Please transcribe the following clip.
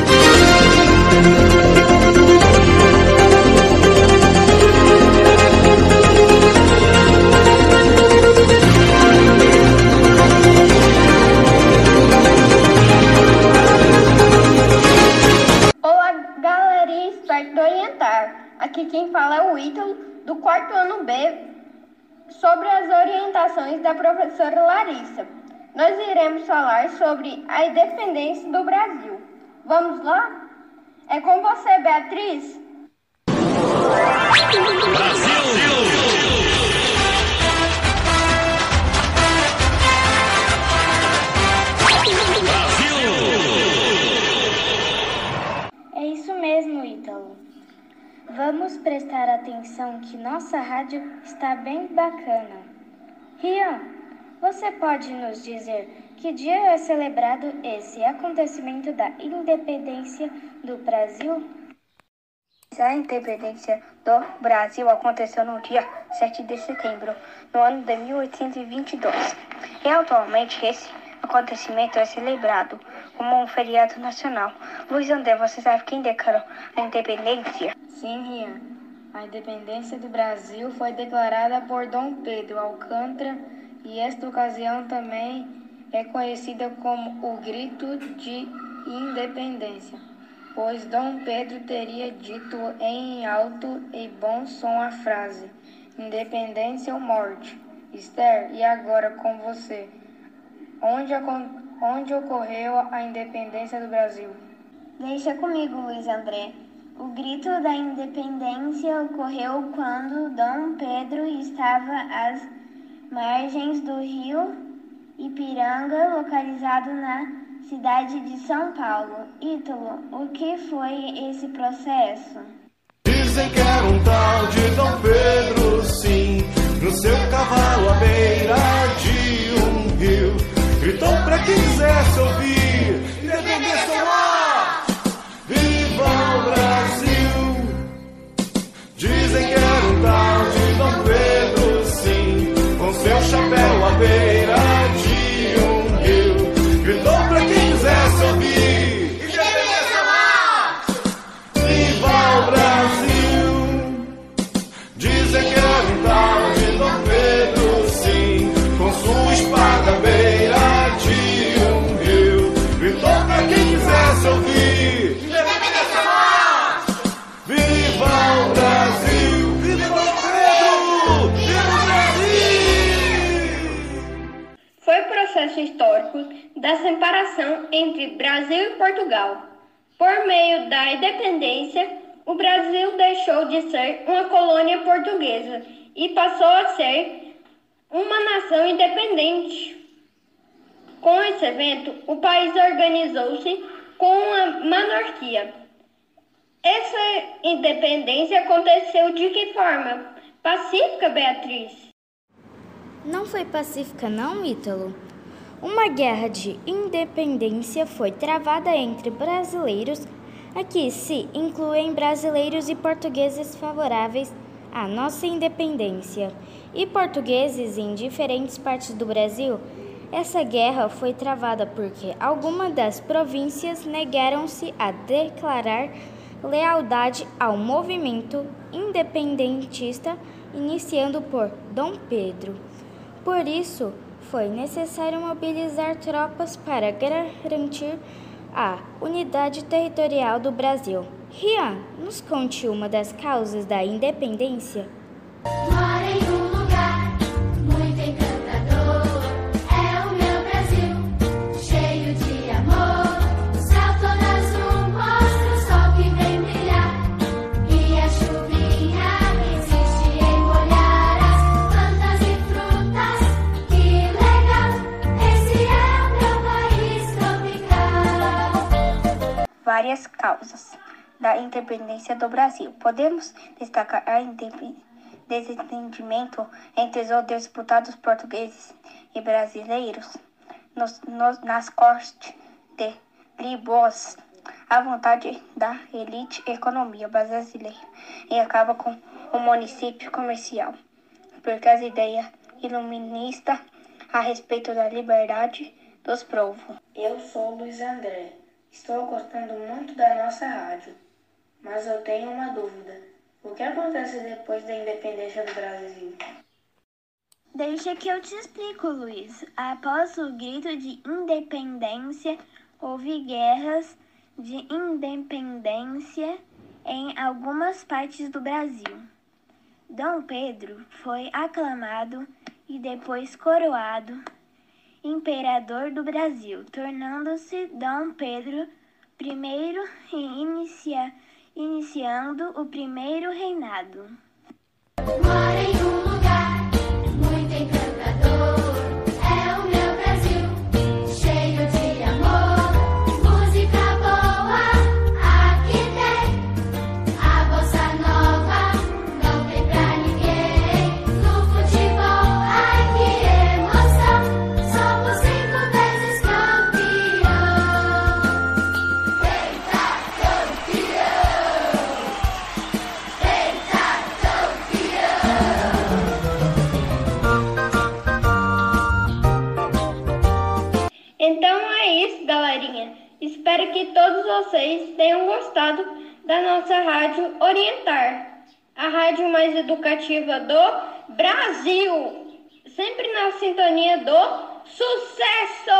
Brasil. Galerinha esperto orientar. Aqui quem fala é o Ítalo, do quarto ano B, sobre as orientações da professora Larissa. Nós iremos falar sobre a independência do Brasil. Vamos lá? É com você, Beatriz. É isso mesmo, Ítalo. Vamos prestar atenção que nossa rádio está bem bacana. Rian, você pode nos dizer que dia é celebrado esse acontecimento da independência do Brasil? A independência do Brasil aconteceu no dia 7 de setembro, no ano de 1822. E atualmente esse acontecimento é celebrado como um feriado nacional. Luiz André, você sabe quem declarou a independência? Sim, Rian. A independência do Brasil foi declarada por Dom Pedro Alcântara e esta ocasião também é conhecida como o Grito de Independência, pois Dom Pedro teria dito em alto e bom som a frase: Independência ou morte. Esther, e agora com você? Onde, onde ocorreu a independência do Brasil? Deixa comigo, Luiz André. O grito da independência ocorreu quando Dom Pedro estava às margens do rio Ipiranga, localizado na cidade de São Paulo. Ítalo, o que foi esse processo? Dizem que era um tal de Dom Pedro, processo histórico da separação entre Brasil e Portugal. Por meio da independência, o Brasil deixou de ser uma colônia portuguesa e passou a ser uma nação independente. Com esse evento, o país organizou-se com uma monarquia. Essa independência aconteceu de que forma? Pacífica, Beatriz? Não foi pacífica, não, Ítalo? Uma guerra de independência foi travada entre brasileiros, aqui se incluem brasileiros e portugueses favoráveis à nossa independência, e portugueses em diferentes partes do Brasil. Essa guerra foi travada porque algumas das províncias negaram-se a declarar lealdade ao movimento independentista iniciando por Dom Pedro. Por isso, foi necessário mobilizar tropas para garantir a unidade territorial do Brasil. Rian, nos conte uma das causas da independência. Várias causas da independência do Brasil. Podemos destacar a desentendimento entre os disputados portugueses e brasileiros nos, nos- nas cortes de Lisboa, a vontade da elite economia brasileira e acaba com o município comercial, porque as ideias iluministas a respeito da liberdade dos povos. Eu sou Luiz André Estou gostando muito da nossa rádio, mas eu tenho uma dúvida. O que acontece depois da independência do Brasil? Deixa que eu te explico, Luiz. Após o grito de independência, houve guerras de independência em algumas partes do Brasil. Dom Pedro foi aclamado e depois coroado imperador do Brasil, tornando-se Dom Pedro I e inicia, iniciando o primeiro reinado. Vocês tenham gostado da nossa rádio Orientar, a rádio mais educativa do Brasil. Sempre na sintonia do sucesso!